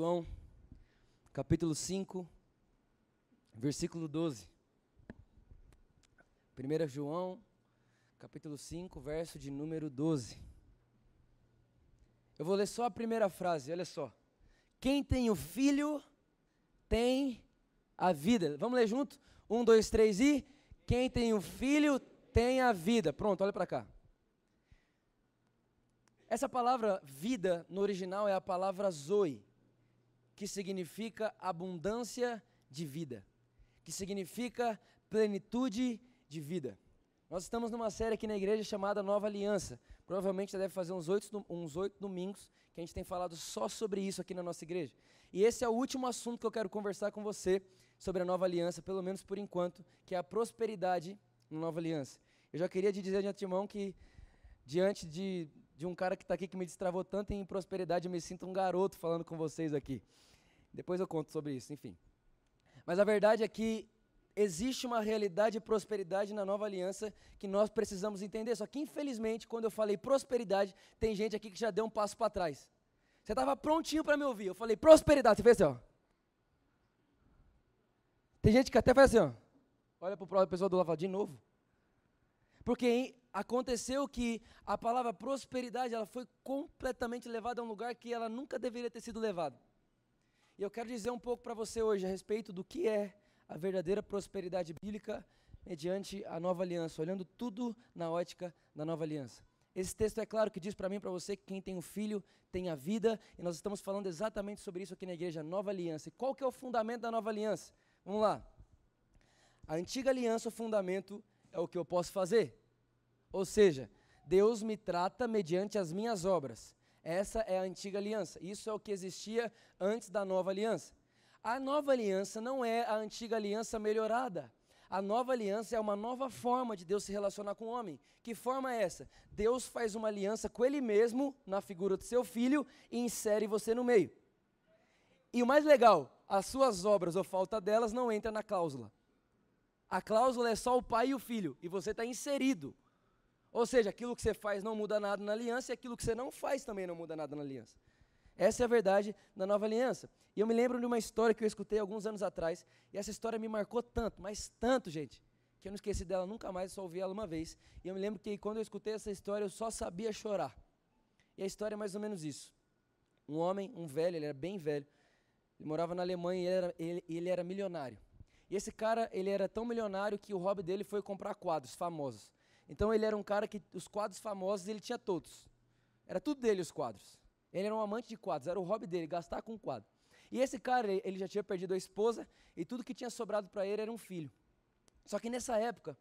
João, capítulo 5, versículo 12. 1 João, capítulo 5, verso de número 12. Eu vou ler só a primeira frase, olha só. Quem tem o filho tem a vida. Vamos ler junto? Um, dois, três e. Quem tem o filho tem a vida. Pronto, olha para cá. Essa palavra vida no original é a palavra zoe, que significa abundância de vida, que significa plenitude de vida. Nós estamos numa série aqui na igreja chamada Nova Aliança. Provavelmente já deve fazer uns oito, uns domingos que a gente tem falado só sobre isso aqui na nossa igreja. E esse é o último assunto que eu quero conversar com você sobre a Nova Aliança, pelo menos por enquanto, que é a prosperidade na Nova Aliança. Eu já queria te dizer de antemão que, diante de, de um cara que está aqui que me destravou tanto em prosperidade, eu me sinto um garoto falando com vocês aqui. Depois eu conto sobre isso, enfim. Mas a verdade é que existe uma realidade de prosperidade na nova aliança que nós precisamos entender. Só que, infelizmente, quando eu falei prosperidade, tem gente aqui que já deu um passo para trás. Você estava prontinho para me ouvir. Eu falei prosperidade. Você fez assim, ó. Tem gente que até faz assim, ó. Olha para o pessoal do lado de novo. Porque aconteceu que a palavra prosperidade ela foi completamente levada a um lugar que ela nunca deveria ter sido levada. E eu quero dizer um pouco para você hoje a respeito do que é a verdadeira prosperidade bíblica mediante a nova aliança, olhando tudo na ótica da nova aliança. Esse texto é claro que diz para mim e para você que quem tem o filho tem a vida, e nós estamos falando exatamente sobre isso aqui na igreja, nova aliança. E qual que é o fundamento da nova aliança? Vamos lá. A antiga aliança, o fundamento é o que eu posso fazer. Ou seja, Deus me trata mediante as minhas obras. Essa é a antiga aliança. Isso é o que existia antes da nova aliança. A nova aliança não é a antiga aliança melhorada. A nova aliança é uma nova forma de Deus se relacionar com o homem. Que forma é essa? Deus faz uma aliança com Ele mesmo, na figura do seu filho, e insere você no meio. E o mais legal, as suas obras ou falta delas não entra na cláusula. A cláusula é só o pai e o filho, e você está inserido. Ou seja, aquilo que você faz não muda nada na aliança, e aquilo que você não faz também não muda nada na aliança. Essa é a verdade da nova aliança. E eu me lembro de uma história que eu escutei alguns anos atrás, e essa história me marcou tanto, mas tanto, gente, que eu não esqueci dela nunca mais, só ouvi ela uma vez. E eu me lembro que quando eu escutei essa história, eu só sabia chorar. E a história é mais ou menos isso. Um homem, um velho, ele era bem velho, ele morava na Alemanha e ele era, ele, ele era milionário. E esse cara, ele era tão milionário que o hobby dele foi comprar quadros famosos. Então ele era um cara que os quadros famosos ele tinha todos. Era tudo dele os quadros. Ele era um amante de quadros, era o hobby dele, gastar com quadro. E esse cara, ele já tinha perdido a esposa e tudo que tinha sobrado para ele era um filho. Só que nessa época,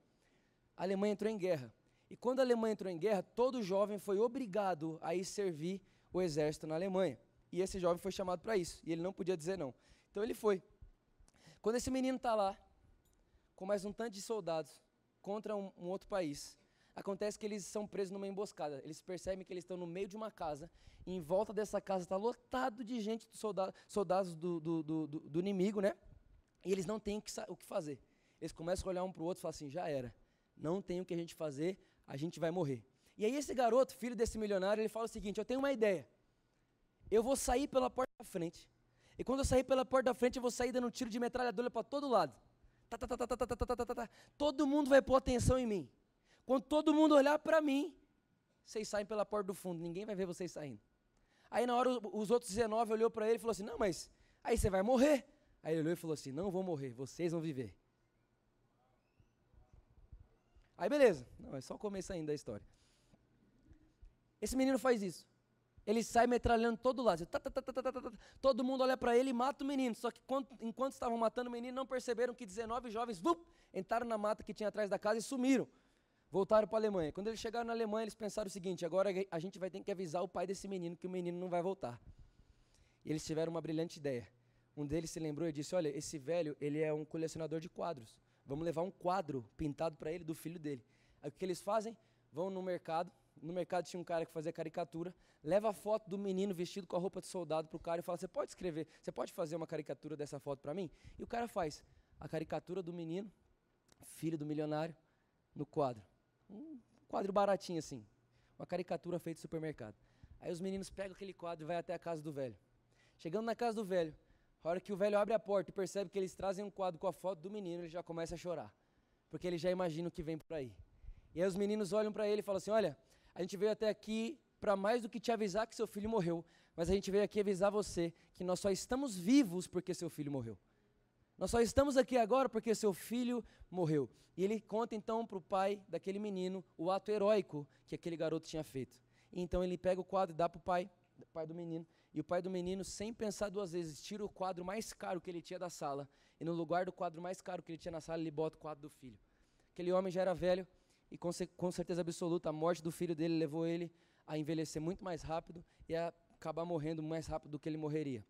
a Alemanha entrou em guerra. E quando a Alemanha entrou em guerra, todo jovem foi obrigado a ir servir o exército na Alemanha. E esse jovem foi chamado para isso. E ele não podia dizer não. Então ele foi. Quando esse menino está lá, com mais um tanto de soldados, contra um, um outro país, Acontece que eles são presos numa emboscada. Eles percebem que eles estão no meio de uma casa. E em volta dessa casa está lotado de gente, soldado, soldados do, do, do, do, inimigo, né? E eles não têm o que fazer. Eles começam a olhar um para o outro e falam assim: já era. Não tem o que a gente fazer, a gente vai morrer. E aí esse garoto, filho desse milionário, ele fala o seguinte: eu tenho uma ideia. Eu vou sair pela porta da frente. E quando eu sair pela porta da frente, eu vou sair dando um tiro de metralhadora para todo lado. Tá, tá, tá, todo mundo vai pôr atenção em mim. Quando todo mundo olhar para mim, vocês saem pela porta do fundo, ninguém vai ver vocês saindo. Aí na hora os outros 19 olhou para ele e falou assim: "Não, mas aí você vai morrer". Aí ele olhou e falou assim: "Não vou morrer, vocês vão viver". Aí beleza. Não, é só o começo ainda da história. Esse menino faz isso. Ele sai metralhando todo lado. Tá, tá, tá, todo mundo olha para ele e mata o menino. Só que enquanto estavam matando o menino, não perceberam que 19 jovens vup, entraram na mata que tinha atrás da casa e sumiram. Voltaram para a Alemanha. Quando eles chegaram na Alemanha, eles pensaram o seguinte: agora a gente vai ter que avisar o pai desse menino que o menino não vai voltar. E eles tiveram uma brilhante ideia. Um deles se lembrou e disse: Olha, esse velho, ele é um colecionador de quadros. Vamos levar um quadro pintado para ele do filho dele. Aí o que eles fazem? Vão no mercado. No mercado tinha um cara que fazia caricatura. Leva a foto do menino vestido com a roupa de soldado para o cara e fala: Você pode escrever, você pode fazer uma caricatura dessa foto para mim? E o cara faz a caricatura do menino, filho do milionário, no quadro. Um quadro baratinho assim. Uma caricatura feita no supermercado. Aí os meninos pegam aquele quadro e vai até a casa do velho. Chegando na casa do velho, a hora que o velho abre a porta e percebe que eles trazem um quadro com a foto do menino, ele já começa a chorar. Porque ele já imagina o que vem por aí. E aí os meninos olham para ele e falam assim: Olha, a gente veio até aqui para mais do que te avisar que seu filho morreu, mas a gente veio aqui avisar você que nós só estamos vivos porque seu filho morreu. Nós só estamos aqui agora porque seu filho morreu. E ele conta então para o pai daquele menino o ato heróico que aquele garoto tinha feito. E então ele pega o quadro e dá para o pai, pai do menino. E o pai do menino, sem pensar duas vezes, tira o quadro mais caro que ele tinha da sala. E no lugar do quadro mais caro que ele tinha na sala, ele bota o quadro do filho. Aquele homem já era velho e com, com certeza absoluta a morte do filho dele levou ele a envelhecer muito mais rápido e a acabar morrendo mais rápido do que ele morreria.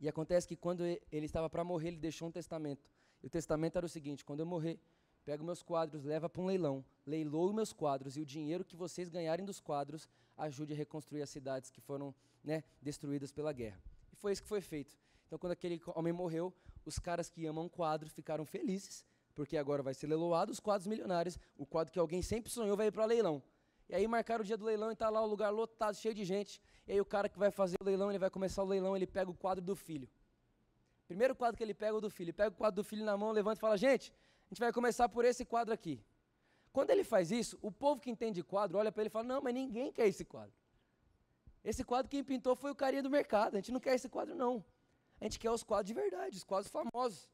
E acontece que quando ele estava para morrer, ele deixou um testamento. E o testamento era o seguinte: quando eu morrer, pega meus quadros, leva para um leilão, leiloe meus quadros e o dinheiro que vocês ganharem dos quadros ajude a reconstruir as cidades que foram né, destruídas pela guerra. E foi isso que foi feito. Então, quando aquele homem morreu, os caras que amam quadros ficaram felizes, porque agora vai ser leiloado os quadros milionários, o quadro que alguém sempre sonhou vai ir para leilão. E aí marcaram o dia do leilão e está lá o lugar lotado, cheio de gente. E aí o cara que vai fazer o leilão, ele vai começar o leilão, ele pega o quadro do filho. Primeiro quadro que ele pega é o do filho. Ele pega o quadro do filho na mão, levanta e fala: Gente, a gente vai começar por esse quadro aqui. Quando ele faz isso, o povo que entende quadro olha para ele e fala: Não, mas ninguém quer esse quadro. Esse quadro quem pintou foi o carinha do mercado. A gente não quer esse quadro, não. A gente quer os quadros de verdade, os quadros famosos.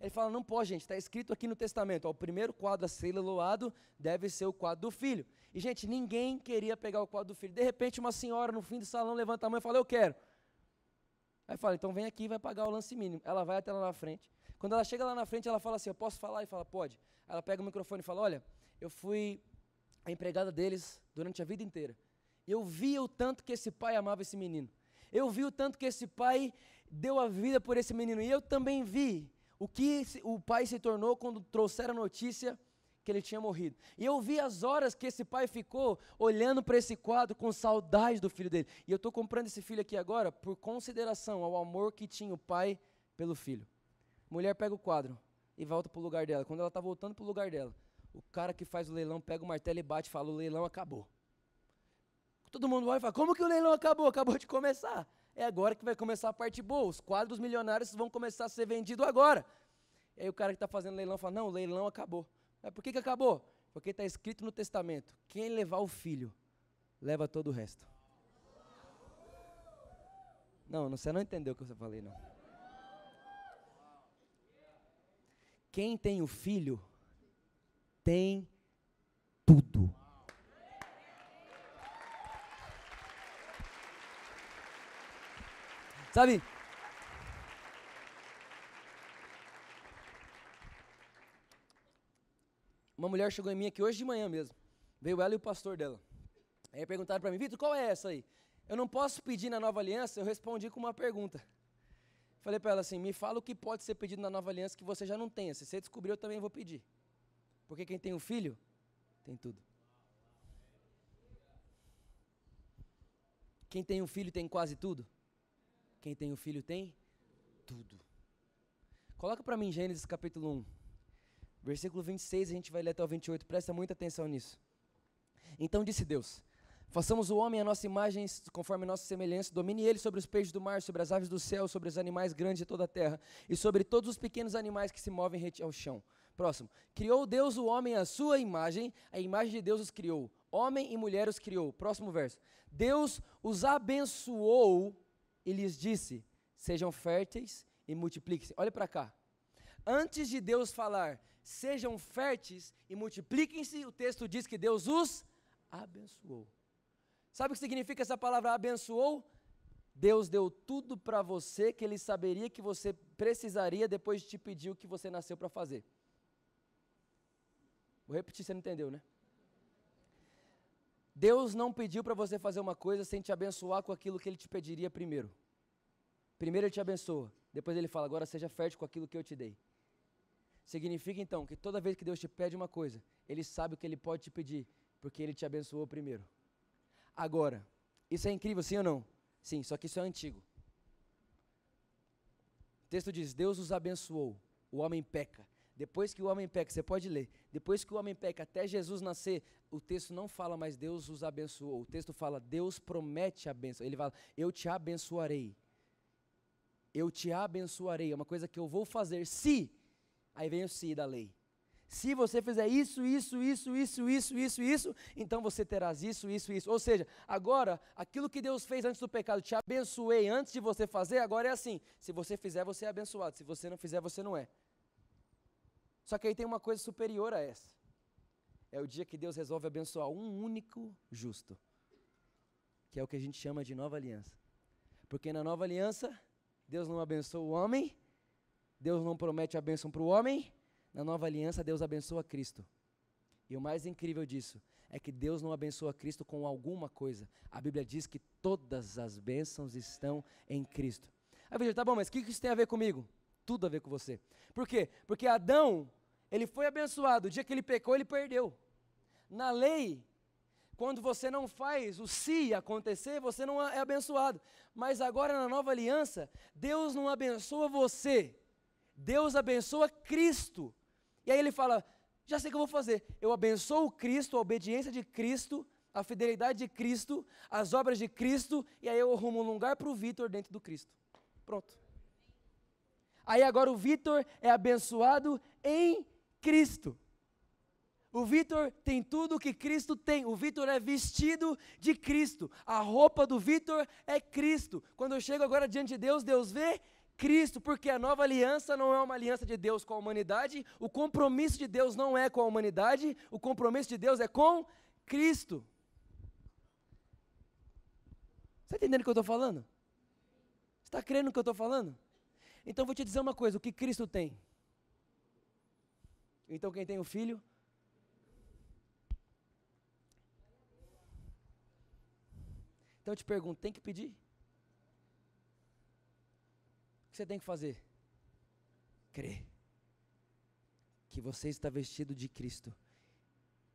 Ele fala: Não pode, gente, está escrito aqui no testamento: ó, o primeiro quadro a ser leiloado deve ser o quadro do filho. E, gente, ninguém queria pegar o quadro do filho. De repente, uma senhora no fim do salão levanta a mão e fala: Eu quero. Aí fala: Então vem aqui e vai pagar o lance mínimo. Ela vai até lá na frente. Quando ela chega lá na frente, ela fala assim: Eu posso falar? E fala: Pode. Ela pega o microfone e fala: Olha, eu fui a empregada deles durante a vida inteira. Eu via o tanto que esse pai amava esse menino. Eu vi o tanto que esse pai deu a vida por esse menino. E eu também vi o que o pai se tornou quando trouxeram a notícia que ele tinha morrido. E eu vi as horas que esse pai ficou olhando para esse quadro com saudade do filho dele. E eu estou comprando esse filho aqui agora por consideração ao amor que tinha o pai pelo filho. Mulher pega o quadro e volta para o lugar dela. Quando ela está voltando para o lugar dela, o cara que faz o leilão pega o martelo e bate e fala: o leilão acabou. Todo mundo olha e fala: como que o leilão acabou? Acabou de começar. É agora que vai começar a parte boa. Os quadros milionários vão começar a ser vendidos agora. E aí o cara que está fazendo leilão fala: não, o leilão acabou. Mas por que, que acabou? Porque está escrito no testamento: quem levar o filho, leva todo o resto. Não, você não entendeu o que eu falei, não. Quem tem o filho, tem tudo. Sabe? Uma mulher chegou em mim aqui hoje de manhã mesmo. Veio ela e o pastor dela. Aí perguntaram para mim, Vitor, qual é essa aí? Eu não posso pedir na nova aliança, eu respondi com uma pergunta. Falei para ela assim: me fala o que pode ser pedido na nova aliança que você já não tenha. Se você descobrir, eu também vou pedir. Porque quem tem um filho, tem tudo. Quem tem um filho tem quase tudo. Quem tem o filho tem tudo. Coloca para mim Gênesis capítulo 1. Versículo 26, a gente vai ler até o 28. Presta muita atenção nisso. Então disse Deus: Façamos o homem a nossa imagem, conforme a nossa semelhança, domine ele sobre os peixes do mar, sobre as aves do céu, sobre os animais grandes de toda a terra, e sobre todos os pequenos animais que se movem ao chão. Próximo. Criou Deus o homem à sua imagem, a imagem de Deus os criou. Homem e mulher os criou. Próximo verso. Deus os abençoou e lhes disse: Sejam férteis e multipliquem-se. Olha para cá. Antes de Deus falar, sejam férteis e multipliquem-se, o texto diz que Deus os abençoou. Sabe o que significa essa palavra abençoou? Deus deu tudo para você que ele saberia que você precisaria depois de te pedir o que você nasceu para fazer. Vou repetir, você não entendeu, né? Deus não pediu para você fazer uma coisa sem te abençoar com aquilo que ele te pediria primeiro. Primeiro ele te abençoa, depois ele fala: agora seja fértil com aquilo que eu te dei. Significa então que toda vez que Deus te pede uma coisa, Ele sabe o que Ele pode te pedir, porque Ele te abençoou primeiro. Agora, isso é incrível, sim ou não? Sim, só que isso é antigo. O texto diz: Deus os abençoou, o homem peca. Depois que o homem peca, você pode ler, depois que o homem peca até Jesus nascer, o texto não fala mais Deus os abençoou, o texto fala Deus promete a bênção. Ele fala: Eu te abençoarei. Eu te abençoarei. É uma coisa que eu vou fazer se. Aí vem o se da lei. Se você fizer isso, isso, isso, isso, isso, isso, isso, então você terás isso, isso, isso. Ou seja, agora, aquilo que Deus fez antes do pecado, te abençoei antes de você fazer, agora é assim. Se você fizer, você é abençoado. Se você não fizer, você não é. Só que aí tem uma coisa superior a essa. É o dia que Deus resolve abençoar um único justo. Que é o que a gente chama de nova aliança. Porque na nova aliança, Deus não abençoa o homem, Deus não promete a bênção para o homem, na nova aliança, Deus abençoa Cristo. E o mais incrível disso é que Deus não abençoa Cristo com alguma coisa. A Bíblia diz que todas as bênçãos estão em Cristo. Aí veja, tá bom, mas o que isso tem a ver comigo? Tudo a ver com você. Por quê? Porque Adão, ele foi abençoado. O dia que ele pecou, ele perdeu. Na lei, quando você não faz o se acontecer, você não é abençoado. Mas agora na nova aliança, Deus não abençoa você. Deus abençoa Cristo. E aí ele fala: já sei o que eu vou fazer. Eu abençoo Cristo, a obediência de Cristo, a fidelidade de Cristo, as obras de Cristo, e aí eu arrumo um lugar para o Vitor dentro do Cristo. Pronto. Aí agora o Vitor é abençoado em Cristo. O Vitor tem tudo o que Cristo tem. O Vitor é vestido de Cristo. A roupa do Vitor é Cristo. Quando eu chego agora diante de Deus, Deus vê Cristo, porque a nova aliança não é uma aliança de Deus com a humanidade, o compromisso de Deus não é com a humanidade, o compromisso de Deus é com Cristo. Está entendendo o que eu estou falando? Está crendo no que eu estou falando? Então vou te dizer uma coisa: o que Cristo tem? Então quem tem o filho? Então eu te pergunto: tem que pedir? você tem que fazer? Crer que você está vestido de Cristo.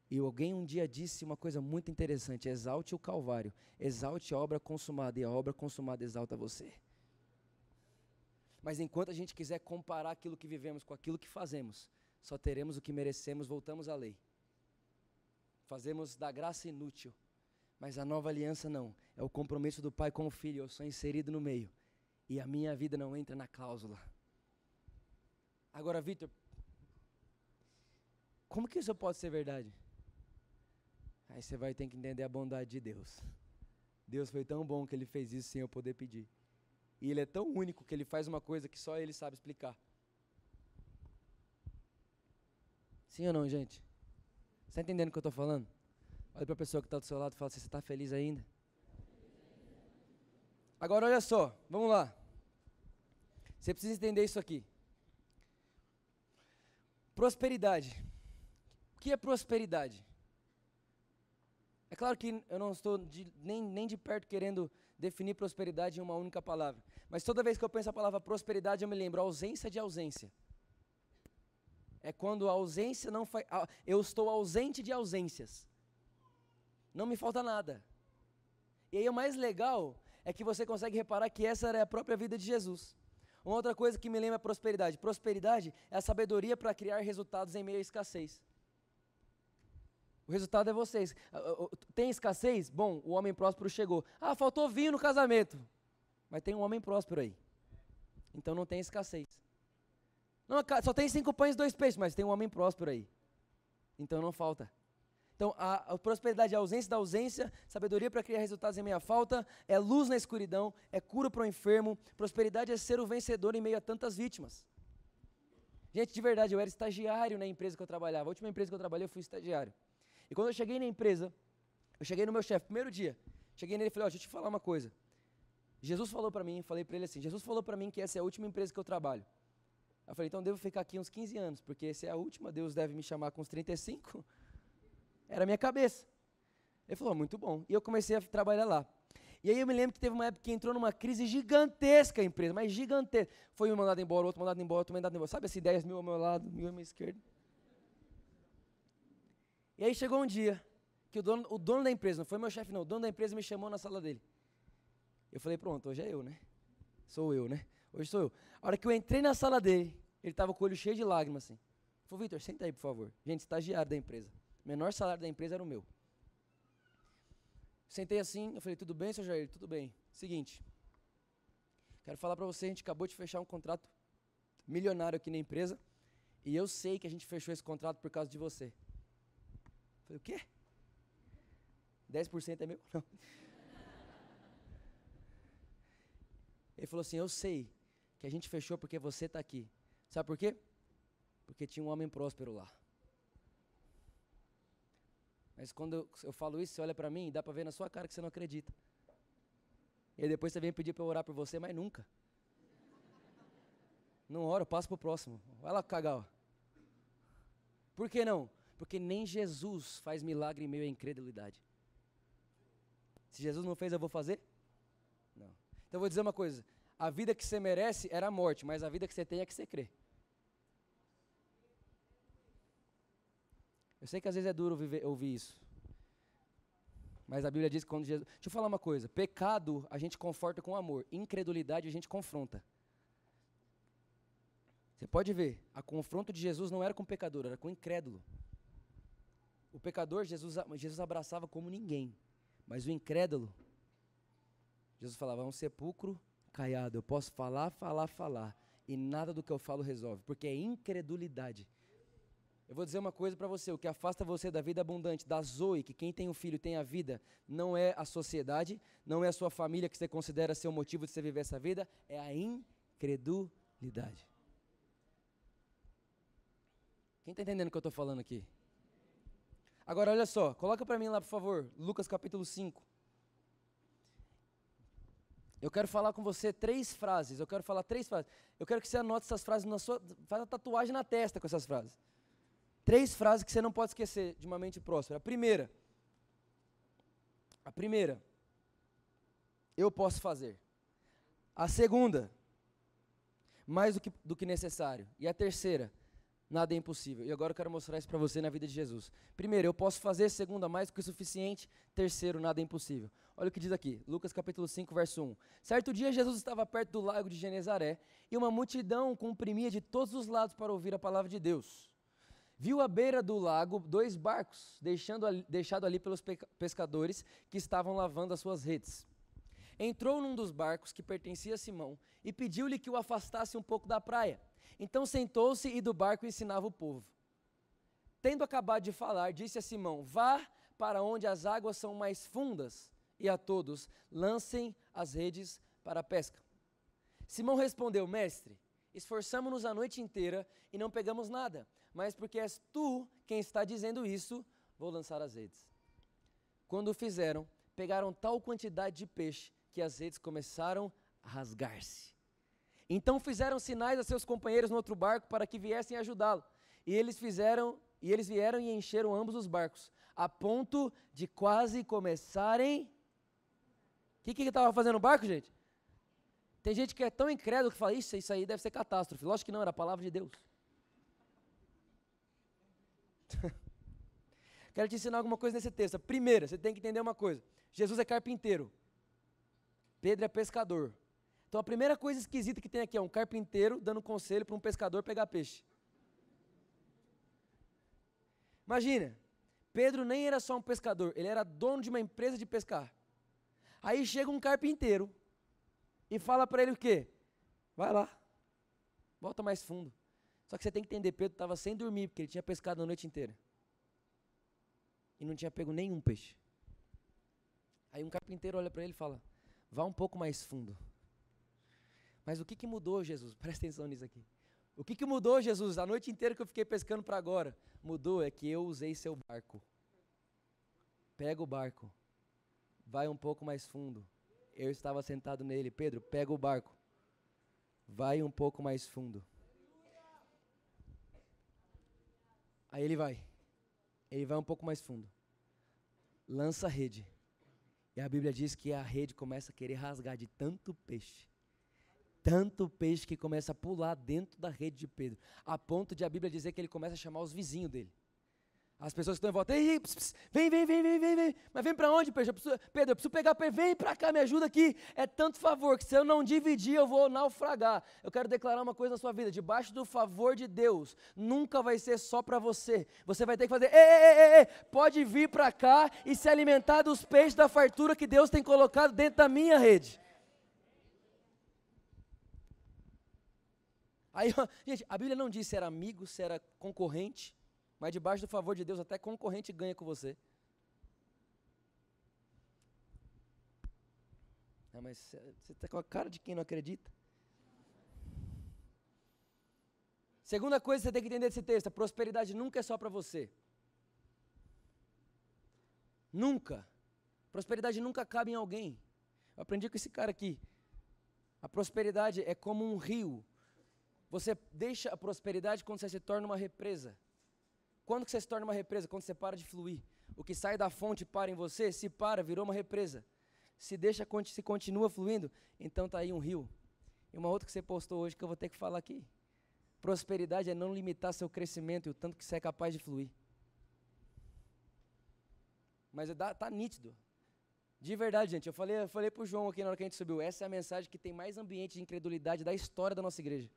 E alguém um dia disse uma coisa muito interessante: exalte o Calvário, exalte a obra consumada, e a obra consumada exalta você. Mas enquanto a gente quiser comparar aquilo que vivemos com aquilo que fazemos, só teremos o que merecemos, voltamos à lei. Fazemos da graça inútil. Mas a nova aliança não. É o compromisso do pai com o filho. Eu sou inserido no meio e a minha vida não entra na cláusula. Agora, Vitor, como que isso pode ser verdade? Aí você vai ter que entender a bondade de Deus. Deus foi tão bom que ele fez isso sem eu poder pedir. E ele é tão único que ele faz uma coisa que só ele sabe explicar. Sim ou não, gente? Está entendendo o que eu estou falando? Olha para a pessoa que está do seu lado e fala assim: você está feliz ainda? Agora olha só, vamos lá. Você precisa entender isso aqui. Prosperidade. O que é prosperidade? É claro que eu não estou de, nem, nem de perto querendo definir prosperidade em uma única palavra. Mas toda vez que eu penso a palavra prosperidade, eu me lembro ausência de ausência. É quando a ausência não faz. Eu estou ausente de ausências. Não me falta nada. E aí o mais legal é que você consegue reparar que essa era a própria vida de Jesus. Uma outra coisa que me lembra é prosperidade. Prosperidade é a sabedoria para criar resultados em meio à escassez. O resultado é vocês. Ah, ah, ah, tem escassez? Bom, o homem próspero chegou. Ah, faltou vinho no casamento. Mas tem um homem próspero aí. Então não tem escassez. Não, só tem cinco pães e dois peixes, mas tem um homem próspero aí. Então não falta. Então, a, a, prosperidade é a ausência da ausência, sabedoria para criar resultados em meia falta, é luz na escuridão, é cura para o enfermo. Prosperidade é ser o vencedor em meio a tantas vítimas. Gente, de verdade, eu era estagiário na empresa que eu trabalhava. A última empresa que eu trabalhei, eu fui estagiário. E quando eu cheguei na empresa, eu cheguei no meu chefe, primeiro dia, Cheguei nele e falei, ó, deixa eu te falar uma coisa. Jesus falou para mim, falei para ele assim, Jesus falou para mim que essa é a última empresa que eu trabalho. Eu falei, então devo ficar aqui uns 15 anos, porque essa é a última, Deus deve me chamar com uns 35. Era a minha cabeça. Ele falou, muito bom. E eu comecei a trabalhar lá. E aí eu me lembro que teve uma época que entrou numa crise gigantesca a empresa, mas gigantesca. Foi um mandado embora, outro mandado embora, outro mandado embora. Sabe assim, 10 mil ao meu lado, mil ao meu esquerdo. E aí chegou um dia que o dono, o dono da empresa, não foi meu chefe não, o dono da empresa me chamou na sala dele. Eu falei, pronto, hoje é eu, né? Sou eu, né? Hoje sou eu. A hora que eu entrei na sala dele, ele estava com o olho cheio de lágrimas, assim. Ele falou, Vitor, senta aí, por favor. Gente, estagiário da empresa. O menor salário da empresa era o meu. Sentei assim, eu falei, tudo bem, seu Jair? Tudo bem. Seguinte, quero falar para você, a gente acabou de fechar um contrato milionário aqui na empresa, e eu sei que a gente fechou esse contrato por causa de você. Eu falei, o quê? 10% é meu? Não. Ele falou assim: Eu sei que a gente fechou porque você está aqui. Sabe por quê? Porque tinha um homem próspero lá. Mas quando eu, eu falo isso, você olha para mim e dá para ver na sua cara que você não acredita. E aí depois você vem pedir para eu orar por você, mas nunca. Não ora, passa para o próximo. Vai lá cagar. Por que não? Porque nem Jesus faz milagre em meio à incredulidade. Se Jesus não fez, eu vou fazer? Não. Então eu vou dizer uma coisa: a vida que você merece era a morte, mas a vida que você tem é que você crê. Eu sei que às vezes é duro viver, ouvir isso. Mas a Bíblia diz que quando Jesus. Deixa eu falar uma coisa: pecado a gente conforta com amor, incredulidade a gente confronta. Você pode ver, a confronto de Jesus não era com o pecador, era com o incrédulo. O pecador, Jesus, Jesus abraçava como ninguém. Mas o incrédulo, Jesus falava, é um sepulcro caiado. Eu posso falar, falar, falar. E nada do que eu falo resolve. Porque é incredulidade. Eu vou dizer uma coisa para você: o que afasta você da vida abundante, da Zoe, que quem tem um filho tem a vida, não é a sociedade, não é a sua família que você considera ser o motivo de você viver essa vida, é a incredulidade. Quem está entendendo o que eu estou falando aqui? Agora, olha só, coloca para mim lá, por favor, Lucas capítulo 5. Eu quero falar com você três frases. Eu quero falar três frases. Eu quero que você anote essas frases na sua. Faz a tatuagem na testa com essas frases. Três frases que você não pode esquecer de uma mente próspera. A primeira. A primeira. Eu posso fazer. A segunda. Mais do que, do que necessário. E a terceira nada é impossível. E agora eu quero mostrar isso para você na vida de Jesus. Primeiro, eu posso fazer, segundo, mais do que o suficiente, terceiro, nada é impossível. Olha o que diz aqui, Lucas capítulo 5, verso 1. Certo dia Jesus estava perto do lago de Genezaré, e uma multidão comprimia de todos os lados para ouvir a palavra de Deus. Viu à beira do lago dois barcos, deixando ali, deixado ali pelos pescadores que estavam lavando as suas redes. Entrou num dos barcos que pertencia a Simão e pediu-lhe que o afastasse um pouco da praia. Então sentou-se e do barco ensinava o povo. Tendo acabado de falar, disse a Simão: Vá para onde as águas são mais fundas, e a todos lancem as redes para a pesca. Simão respondeu: Mestre, esforçamo-nos a noite inteira e não pegamos nada, mas porque és tu quem está dizendo isso, vou lançar as redes. Quando o fizeram, pegaram tal quantidade de peixe que as redes começaram a rasgar-se. Então fizeram sinais a seus companheiros no outro barco para que viessem ajudá-lo. E eles fizeram, e eles vieram e encheram ambos os barcos, a ponto de quase começarem. O que estava fazendo no barco, gente? Tem gente que é tão incrédulo que fala, isso, isso aí deve ser catástrofe. Lógico que não, era a palavra de Deus. Quero te ensinar alguma coisa nesse texto. Primeira, você tem que entender uma coisa. Jesus é carpinteiro. Pedro é pescador. Então a primeira coisa esquisita que tem aqui é um carpinteiro dando conselho para um pescador pegar peixe. Imagina, Pedro nem era só um pescador, ele era dono de uma empresa de pescar. Aí chega um carpinteiro e fala para ele o quê? Vai lá, volta mais fundo. Só que você tem que entender, Pedro estava sem dormir, porque ele tinha pescado a noite inteira. E não tinha pego nenhum peixe. Aí um carpinteiro olha para ele e fala: Vá um pouco mais fundo. Mas o que, que mudou, Jesus? Presta atenção nisso aqui. O que, que mudou, Jesus? A noite inteira que eu fiquei pescando para agora. Mudou é que eu usei seu barco. Pega o barco. vai um pouco mais fundo. Eu estava sentado nele, Pedro, pega o barco. Vai um pouco mais fundo. Aí ele vai. Ele vai um pouco mais fundo. Lança a rede. E a Bíblia diz que a rede começa a querer rasgar de tanto peixe. Tanto peixe que começa a pular dentro da rede de Pedro. A ponto de a Bíblia dizer que ele começa a chamar os vizinhos dele. As pessoas que estão em volta, Ei, ps, vem, vem, vem, vem, vem, vem. Mas vem para onde, Pedro? Eu preciso, Pedro, eu preciso pegar, vem para cá, me ajuda aqui. É tanto favor que se eu não dividir, eu vou naufragar. Eu quero declarar uma coisa na sua vida: debaixo do favor de Deus, nunca vai ser só para você. Você vai ter que fazer, ei, ei, ei, ei, pode vir para cá e se alimentar dos peixes da fartura que Deus tem colocado dentro da minha rede. Aí, gente, a Bíblia não diz se era amigo, se era concorrente. Mas debaixo do favor de Deus, até concorrente ganha com você. Ah, mas você está com a cara de quem não acredita. Segunda coisa que você tem que entender desse texto: a prosperidade nunca é só para você. Nunca. Prosperidade nunca cabe em alguém. Eu aprendi com esse cara aqui. A prosperidade é como um rio. Você deixa a prosperidade quando você se torna uma represa. Quando que você se torna uma represa? Quando você para de fluir. O que sai da fonte para em você, se para, virou uma represa. Se deixa, se continua fluindo, então está aí um rio. E uma outra que você postou hoje que eu vou ter que falar aqui. Prosperidade é não limitar seu crescimento e o tanto que você é capaz de fluir. Mas está nítido. De verdade, gente. Eu falei, eu falei para o João aqui na hora que a gente subiu. Essa é a mensagem que tem mais ambiente de incredulidade da história da nossa igreja.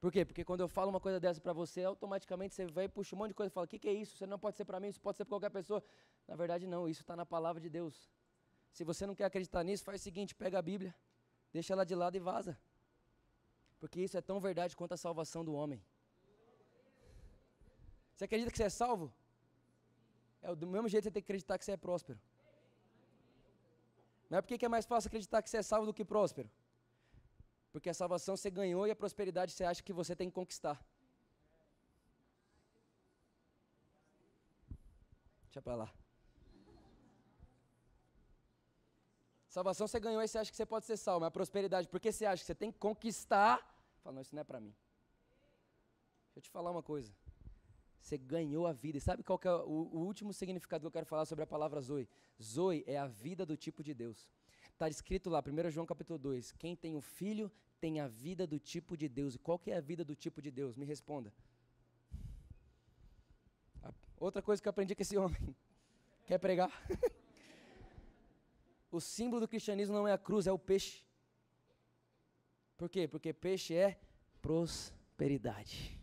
Por quê? Porque quando eu falo uma coisa dessa para você, automaticamente você vai e puxa um monte de coisa e fala: o que, que é isso? Isso não pode ser para mim, isso pode ser para qualquer pessoa. Na verdade, não, isso está na palavra de Deus. Se você não quer acreditar nisso, faz o seguinte: pega a Bíblia, deixa ela de lado e vaza. Porque isso é tão verdade quanto a salvação do homem. Você acredita que você é salvo? É do mesmo jeito que você tem que acreditar que você é próspero. Não é porque é mais fácil acreditar que você é salvo do que próspero. Porque a salvação você ganhou e a prosperidade você acha que você tem que conquistar. Deixa para lá. Salvação você ganhou e você acha que você pode ser salvo, mas a prosperidade, porque você acha que você tem que conquistar, fala, não, isso não é para mim. Deixa eu te falar uma coisa. Você ganhou a vida. E sabe qual é o, o último significado que eu quero falar sobre a palavra Zoe? Zoe é a vida do tipo de Deus. Está escrito lá, 1 João capítulo 2, quem tem o filho tem a vida do tipo de Deus. E qual que é a vida do tipo de Deus? Me responda. Outra coisa que eu aprendi com esse homem. Quer pregar? o símbolo do cristianismo não é a cruz, é o peixe. Por quê? Porque peixe é prosperidade.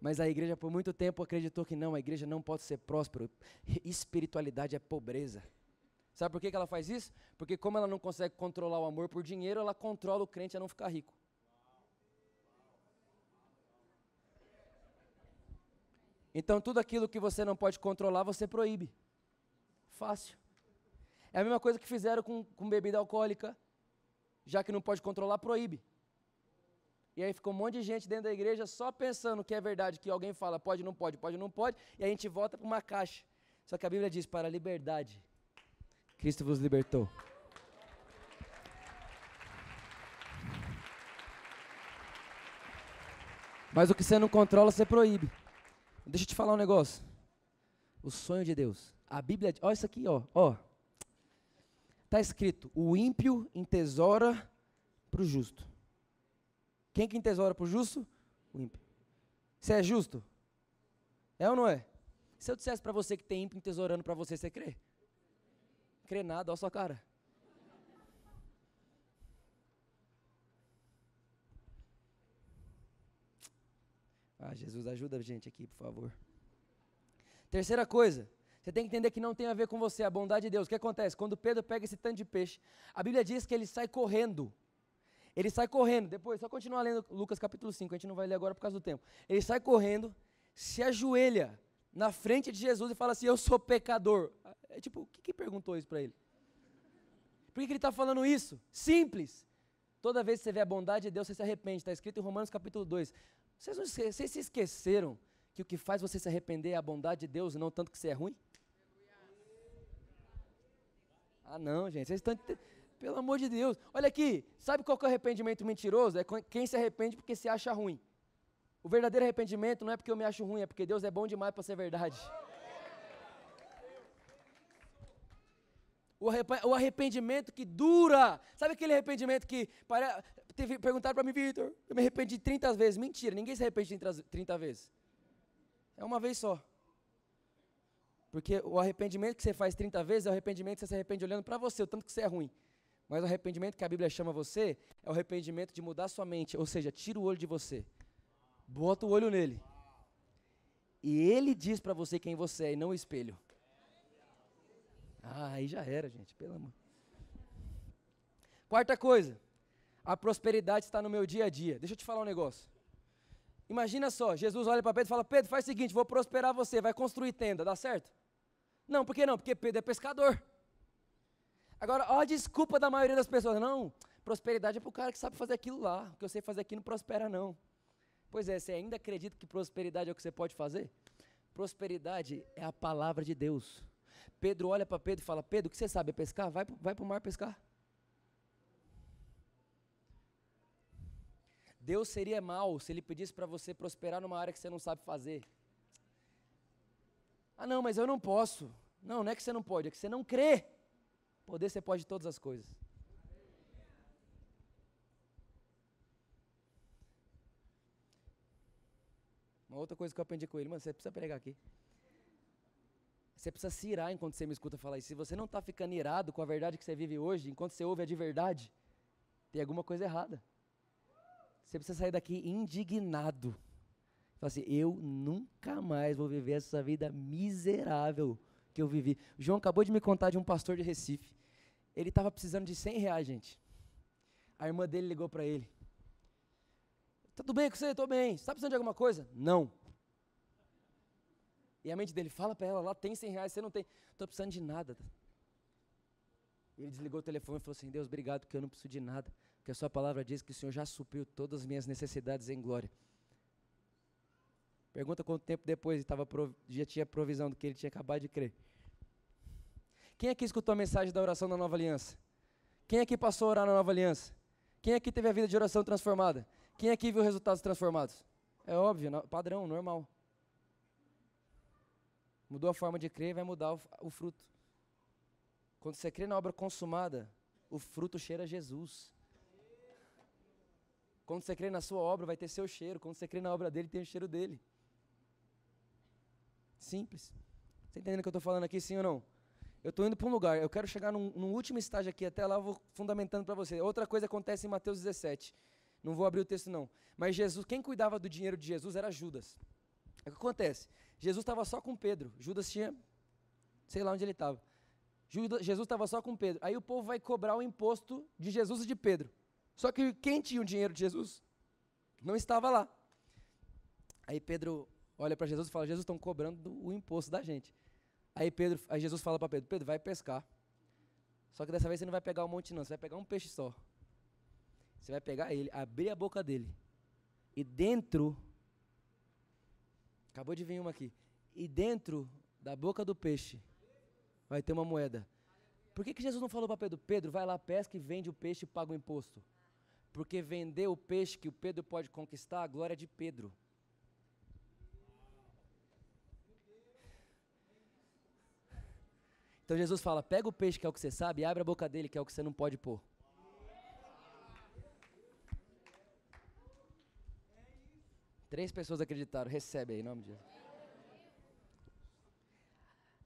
Mas a igreja por muito tempo acreditou que não, a igreja não pode ser próspera. Espiritualidade é pobreza. Sabe por que, que ela faz isso? Porque como ela não consegue controlar o amor por dinheiro, ela controla o crente a não ficar rico. Então tudo aquilo que você não pode controlar, você proíbe. Fácil. É a mesma coisa que fizeram com, com bebida alcoólica. Já que não pode controlar, proíbe. E aí fica um monte de gente dentro da igreja só pensando que é verdade, que alguém fala pode, não pode, pode, não pode, e a gente volta para uma caixa. Só que a Bíblia diz para a liberdade Cristo vos libertou. Mas o que você não controla, você proíbe. Deixa eu te falar um negócio. O sonho de Deus. A Bíblia, olha isso aqui, ó, ó. Tá escrito: "O ímpio entesoura para o justo". Quem que entesoura para o justo? O ímpio. Você é justo? É ou não é? Se eu dissesse para você que tem ímpio entesourando para você, você crê? Crê nada, olha sua cara. Ah, Jesus, ajuda a gente aqui, por favor. Terceira coisa, você tem que entender que não tem a ver com você, a bondade de Deus. O que acontece? Quando Pedro pega esse tanto de peixe, a Bíblia diz que ele sai correndo. Ele sai correndo, depois, só continuar lendo Lucas capítulo 5, a gente não vai ler agora por causa do tempo. Ele sai correndo, se ajoelha na frente de Jesus e fala assim: Eu sou pecador. É tipo, o que, que perguntou isso para ele? Por que, que ele está falando isso? Simples. Toda vez que você vê a bondade de Deus, você se arrepende. Está escrito em Romanos capítulo 2. Vocês, não, vocês se esqueceram que o que faz você se arrepender é a bondade de Deus e não tanto que você é ruim? Ah, não, gente, vocês estão. Pelo amor de Deus. Olha aqui, sabe qual que é o arrependimento mentiroso? É quem se arrepende porque se acha ruim. O verdadeiro arrependimento não é porque eu me acho ruim, é porque Deus é bom demais para ser verdade. O arrependimento que dura. Sabe aquele arrependimento que. Para, teve, perguntaram para mim, Vitor, eu me arrependi 30 vezes. Mentira, ninguém se arrepende 30, 30 vezes. É uma vez só. Porque o arrependimento que você faz 30 vezes é o arrependimento que você se arrepende olhando para você, o tanto que você é ruim. Mas o arrependimento que a Bíblia chama você é o arrependimento de mudar sua mente, ou seja, tira o olho de você. Bota o olho nele. E ele diz para você quem você é e não o espelho. Ah, aí já era, gente, pelo amor. Quarta coisa, a prosperidade está no meu dia a dia. Deixa eu te falar um negócio. Imagina só, Jesus olha para Pedro e fala: Pedro, faz o seguinte, vou prosperar você, vai construir tenda, dá certo? Não, por que não? Porque Pedro é pescador. Agora, ó a desculpa da maioria das pessoas: não, prosperidade é para o cara que sabe fazer aquilo lá, o que eu sei fazer aqui não prospera, não. Pois é, você ainda acredita que prosperidade é o que você pode fazer? Prosperidade é a palavra de Deus. Pedro olha para Pedro e fala: Pedro, o que você sabe é pescar? Vai, vai para o mar pescar. Deus seria mal se ele pedisse para você prosperar numa área que você não sabe fazer. Ah, não, mas eu não posso. Não, não é que você não pode, é que você não crê. Poder você pode todas as coisas. Uma outra coisa que eu aprendi com ele, mano, você precisa pregar aqui. Você precisa se irar enquanto você me escuta falar isso. Se você não está ficando irado com a verdade que você vive hoje, enquanto você ouve a de verdade, tem alguma coisa errada. Você precisa sair daqui indignado. Fala assim, eu nunca mais vou viver essa vida miserável que eu vivi. O João acabou de me contar de um pastor de Recife. Ele estava precisando de 100 reais, gente. A irmã dele ligou para ele. Tudo bem com você? Estou bem. Você está precisando de alguma coisa? Não. E a mente dele, fala para ela, lá tem 100 reais, você não tem. Estou precisando de nada. Ele desligou o telefone e falou assim, Deus, obrigado, porque eu não preciso de nada. Porque a sua palavra diz que o Senhor já supriu todas as minhas necessidades em glória. Pergunta quanto tempo depois tava, já tinha provisão do que ele tinha acabado de crer. Quem aqui escutou a mensagem da oração da nova aliança? Quem aqui passou a orar na nova aliança? Quem aqui teve a vida de oração transformada? Quem aqui viu resultados transformados? É óbvio, padrão, normal. Mudou a forma de crer, vai mudar o, fruto. Quando você crê na obra consumada, o fruto cheira a Jesus. Quando você crê na sua obra, vai ter seu cheiro. Quando você crê na obra dele, tem o cheiro dele. Simples. Você entendendo o que eu estou falando aqui, sim ou não? Eu estou indo para um lugar, eu quero chegar num, num, último estágio aqui, até lá eu vou fundamentando para você. Outra coisa acontece em Mateus 17. Não vou abrir o texto não. Mas Jesus, quem cuidava do dinheiro de Jesus era Judas. É o que acontece? Jesus estava só com Pedro. Judas tinha, sei lá onde ele estava. Jesus estava só com Pedro. Aí o povo vai cobrar o imposto de Jesus e de Pedro. Só que quem tinha o dinheiro de Jesus? Não estava lá. Aí Pedro olha para Jesus e fala: Jesus estão cobrando o imposto da gente. Aí Pedro, aí Jesus fala para Pedro: Pedro, vai pescar. Só que dessa vez você não vai pegar um monte não, você vai pegar um peixe só. Você vai pegar ele, abrir a boca dele. E dentro Acabou de vir uma aqui. E dentro da boca do peixe vai ter uma moeda. Por que, que Jesus não falou para Pedro? Pedro, vai lá, pesca e vende o peixe e paga o imposto. Porque vender o peixe que o Pedro pode conquistar, a glória é de Pedro. Então Jesus fala: pega o peixe que é o que você sabe e abre a boca dele que é o que você não pode pôr. Três pessoas acreditaram. Recebe aí, em nome de Jesus.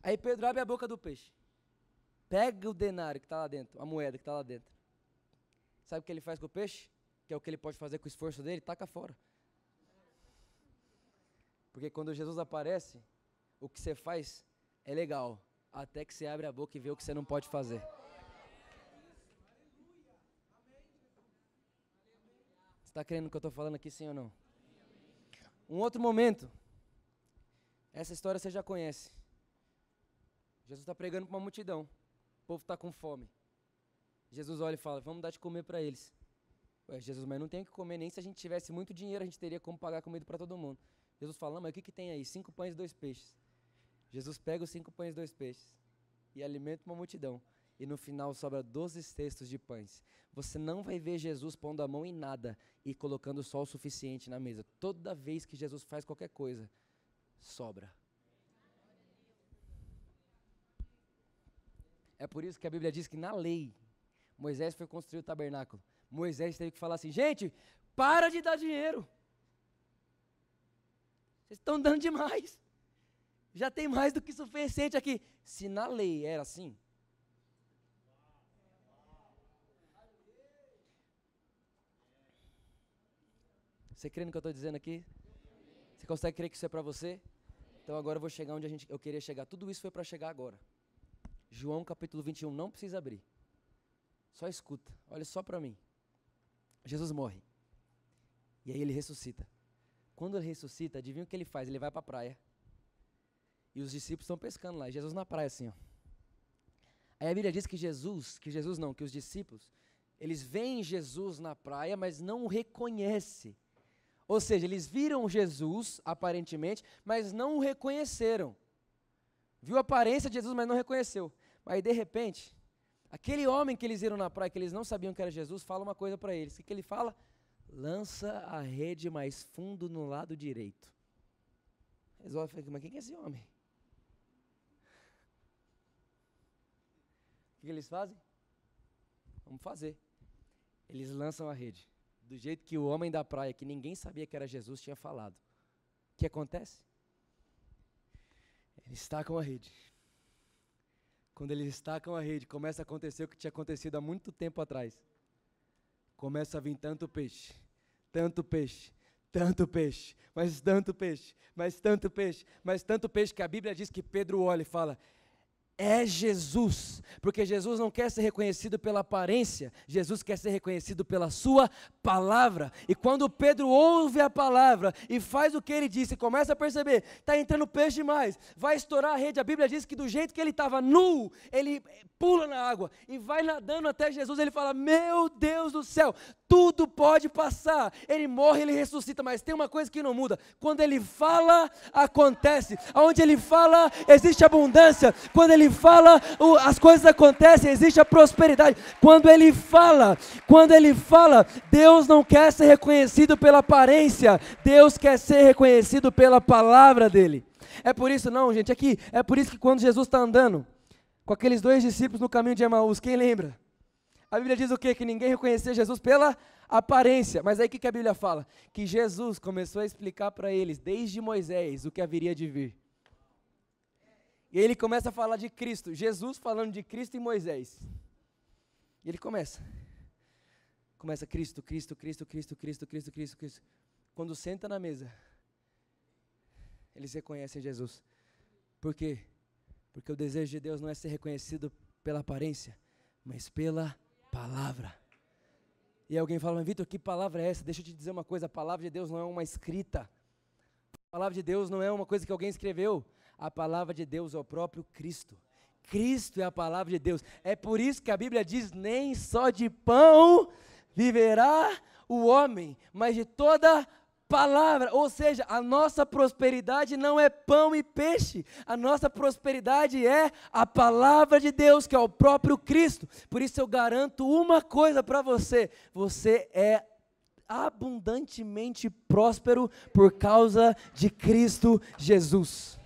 Aí Pedro abre a boca do peixe. Pega o denário que está lá dentro, a moeda que está lá dentro. Sabe o que ele faz com o peixe? Que é o que ele pode fazer com o esforço dele? Taca fora. Porque quando Jesus aparece, o que você faz é legal. Até que você abre a boca e vê o que você não pode fazer. Você está crendo no que eu estou falando aqui, sim ou não? Um outro momento. Essa história você já conhece. Jesus está pregando para uma multidão. O povo está com fome. Jesus olha e fala: Vamos dar de comer para eles. Ué, Jesus, mas não tem que comer nem se a gente tivesse muito dinheiro, a gente teria como pagar comida para todo mundo. Jesus fala: mas o que, que tem aí? Cinco pães e dois peixes. Jesus pega os cinco pães e dois peixes e alimenta uma multidão. E no final sobra 12 cestos de pães. Você não vai ver Jesus pondo a mão em nada e colocando só o suficiente na mesa. Toda vez que Jesus faz qualquer coisa, sobra. É por isso que a Bíblia diz que na lei, Moisés foi construir o tabernáculo. Moisés teve que falar assim: gente, para de dar dinheiro. Vocês estão dando demais. Já tem mais do que suficiente aqui. Se na lei era assim, Você crê no que eu estou dizendo aqui? Você consegue crer que isso é para você? Então agora eu vou chegar onde a gente, eu queria chegar. Tudo isso foi para chegar agora. João capítulo 21, não precisa abrir. Só escuta. Olha só para mim. Jesus morre. E aí ele ressuscita. Quando ele ressuscita, adivinha o que ele faz? Ele vai para a praia. E os discípulos estão pescando lá. E Jesus na praia assim, ó. Aí a Bíblia diz que Jesus, que Jesus não, que os discípulos, eles veem Jesus na praia, mas não o reconhecem. Ou seja, eles viram Jesus, aparentemente, mas não o reconheceram. Viu a aparência de Jesus, mas não reconheceu. Aí, de repente, aquele homem que eles viram na praia, que eles não sabiam que era Jesus, fala uma coisa para eles. O que, que ele fala? Lança a rede mais fundo no lado direito. E falam, mas quem é esse homem? O que, que eles fazem? Vamos fazer. Eles lançam a rede do jeito que o homem da praia, que ninguém sabia que era Jesus, tinha falado. O que acontece? Eles estacam a rede. Quando eles estacam a rede, começa a acontecer o que tinha acontecido há muito tempo atrás. Começa a vir tanto peixe, tanto peixe, tanto peixe, mas tanto peixe, mas tanto peixe, mas tanto peixe que a Bíblia diz que Pedro olha e fala: é Jesus, porque Jesus não quer ser reconhecido pela aparência, Jesus quer ser reconhecido pela Sua palavra. E quando Pedro ouve a palavra e faz o que ele disse, começa a perceber, está entrando peixe demais, vai estourar a rede. A Bíblia diz que do jeito que ele estava nu, ele pula na água e vai nadando até Jesus. Ele fala: Meu Deus do céu, tudo pode passar. Ele morre, ele ressuscita, mas tem uma coisa que não muda: quando ele fala, acontece. Onde ele fala, existe abundância. Quando ele fala, as coisas acontecem, existe a prosperidade. Quando ele fala, quando ele fala, Deus não quer ser reconhecido pela aparência, Deus quer ser reconhecido pela palavra dele. É por isso, não, gente, aqui, é por isso que quando Jesus está andando com aqueles dois discípulos no caminho de Emaús, quem lembra? A Bíblia diz o quê? Que ninguém reconhecia Jesus pela aparência. Mas aí o que, que a Bíblia fala? Que Jesus começou a explicar para eles, desde Moisés, o que haveria de vir. E ele começa a falar de Cristo, Jesus falando de Cristo e Moisés. E ele começa. Começa Cristo, Cristo, Cristo, Cristo, Cristo, Cristo, Cristo, Cristo. Quando senta na mesa, eles reconhecem Jesus. Por quê? Porque o desejo de Deus não é ser reconhecido pela aparência, mas pela palavra. E alguém fala, Vitor, que palavra é essa? Deixa eu te dizer uma coisa: a palavra de Deus não é uma escrita. A palavra de Deus não é uma coisa que alguém escreveu. A palavra de Deus é o próprio Cristo. Cristo é a palavra de Deus. É por isso que a Bíblia diz: nem só de pão viverá o homem, mas de toda palavra. Ou seja, a nossa prosperidade não é pão e peixe. A nossa prosperidade é a palavra de Deus, que é o próprio Cristo. Por isso eu garanto uma coisa para você: você é abundantemente próspero por causa de Cristo Jesus.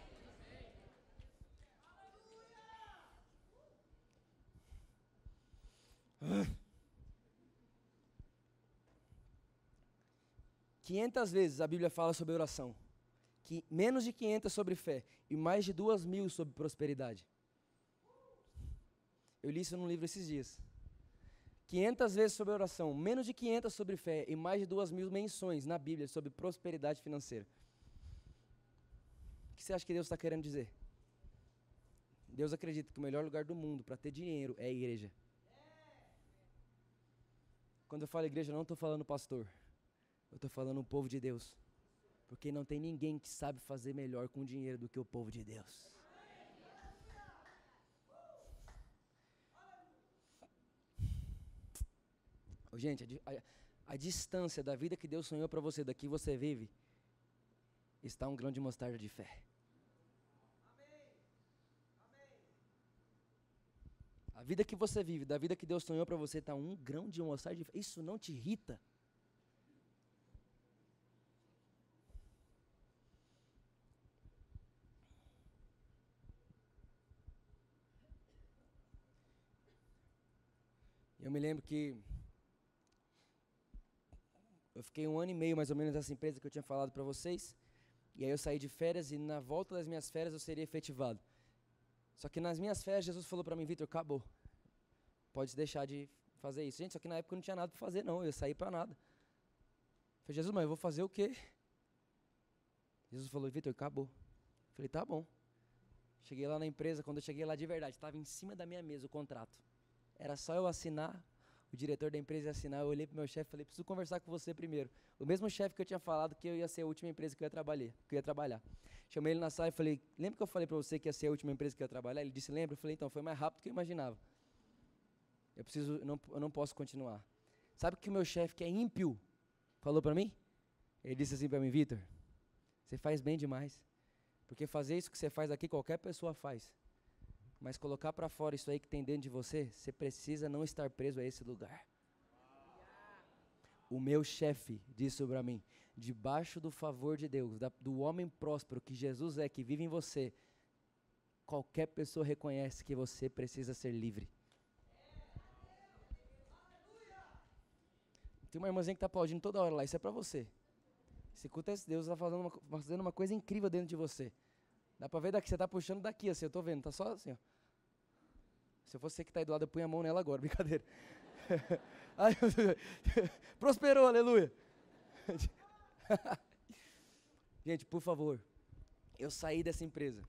500 vezes a Bíblia fala sobre oração. Que menos de 500 sobre fé e mais de duas mil sobre prosperidade. Eu li isso num livro esses dias. 500 vezes sobre oração, menos de 500 sobre fé e mais de duas mil menções na Bíblia sobre prosperidade financeira. O que você acha que Deus está querendo dizer? Deus acredita que o melhor lugar do mundo para ter dinheiro é a igreja. Quando eu falo igreja, eu não estou falando pastor. Eu estou falando o povo de Deus. Porque não tem ninguém que sabe fazer melhor com dinheiro do que o povo de Deus. Gente, a, a, a, distância da vida que Deus sonhou para você, daqui você vive, está um grão de mostarda de fé. A vida que você vive, da vida que Deus sonhou para você, está um grão de mostarda. Isso não te irrita? Eu me lembro que eu fiquei um ano e meio mais ou menos nessa empresa que eu tinha falado para vocês. E aí eu saí de férias e na volta das minhas férias eu seria efetivado. Só que nas minhas férias Jesus falou para mim, Vitor, acabou. Pode deixar de fazer isso. Gente, só que na época eu não tinha nada para fazer não, eu saí para nada. Eu falei, Jesus, mas eu vou fazer o quê? Jesus falou, Vitor, acabou. Eu falei, tá bom. Cheguei lá na empresa, quando eu cheguei lá de verdade, estava em cima da minha mesa o contrato. Era só eu assinar, o diretor da empresa ia assinar. Eu olhei para meu chefe e falei: preciso conversar com você primeiro. O mesmo chefe que eu tinha falado que eu ia ser a última empresa que eu ia trabalhar. Que eu ia trabalhar. Chamei ele na sala e falei: lembra que eu falei para você que ia ser a última empresa que eu ia trabalhar? Ele disse: lembra. Eu falei: então, foi mais rápido do que eu imaginava. Eu preciso, não, eu não posso continuar. Sabe o que o meu chefe, que é ímpio, falou para mim? Ele disse assim para mim: Vitor, você faz bem demais. Porque fazer isso que você faz aqui, qualquer pessoa faz. Mas colocar para fora isso aí que tem dentro de você, você precisa não estar preso a esse lugar. O meu chefe disse para mim: debaixo do favor de Deus, do homem próspero que Jesus é, que vive em você, qualquer pessoa reconhece que você precisa ser livre. Tem uma irmãzinha que está aplaudindo toda hora lá, isso é para você. Esse culto é Deus está fazendo, fazendo uma coisa incrível dentro de você. Dá para ver daqui, você está puxando daqui, assim, eu estou vendo, tá só assim, ó. Se eu fosse você que está aí do lado, eu punho a mão nela agora, brincadeira. Prosperou, aleluia. Gente, por favor, eu saí dessa empresa.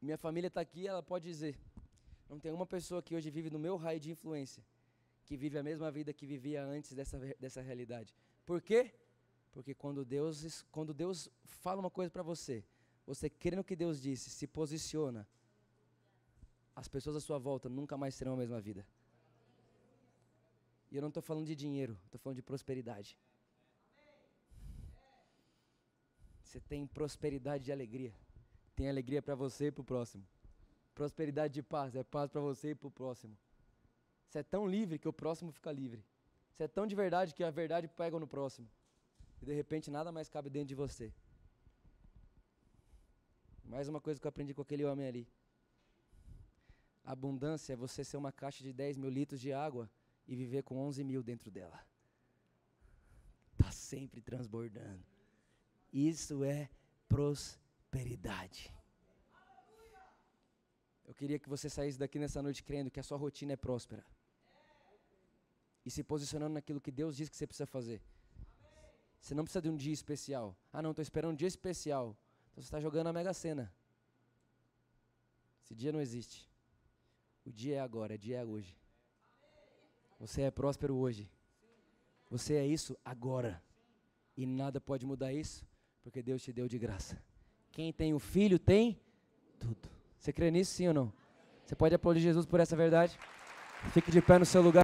Minha família está aqui, ela pode dizer. Não tem uma pessoa que hoje vive no meu raio de influência que vive a mesma vida que vivia antes dessa, dessa realidade. Por quê? Porque quando Deus, quando Deus fala uma coisa para você, você crê no que Deus disse, se posiciona, as pessoas à sua volta nunca mais terão a mesma vida. E eu não estou falando de dinheiro, estou falando de prosperidade. Você tem prosperidade de alegria. Tem alegria para você e para o próximo. Prosperidade de paz, é paz para você e para o próximo. Você é tão livre que o próximo fica livre. Você é tão de verdade que a verdade pega no próximo. E de repente nada mais cabe dentro de você. Mais uma coisa que eu aprendi com aquele homem ali. Abundância é você ser uma caixa de 10 mil litros de água e viver com 11 mil dentro dela. Está sempre transbordando. Isso é prosperidade. Eu queria que você saísse daqui nessa noite crendo que a sua rotina é próspera. E se posicionando naquilo que Deus diz que você precisa fazer. Você não precisa de um dia especial. Ah, não, estou esperando um dia especial. Então você está jogando a Mega Sena. Esse dia não existe. O dia é agora, o dia é hoje. Você é próspero hoje. Você é isso agora. E nada pode mudar isso, porque Deus te deu de graça. Quem tem o filho tem tudo. Você crê nisso, sim ou não? Você pode aplaudir Jesus por essa verdade? Fique de pé no seu lugar.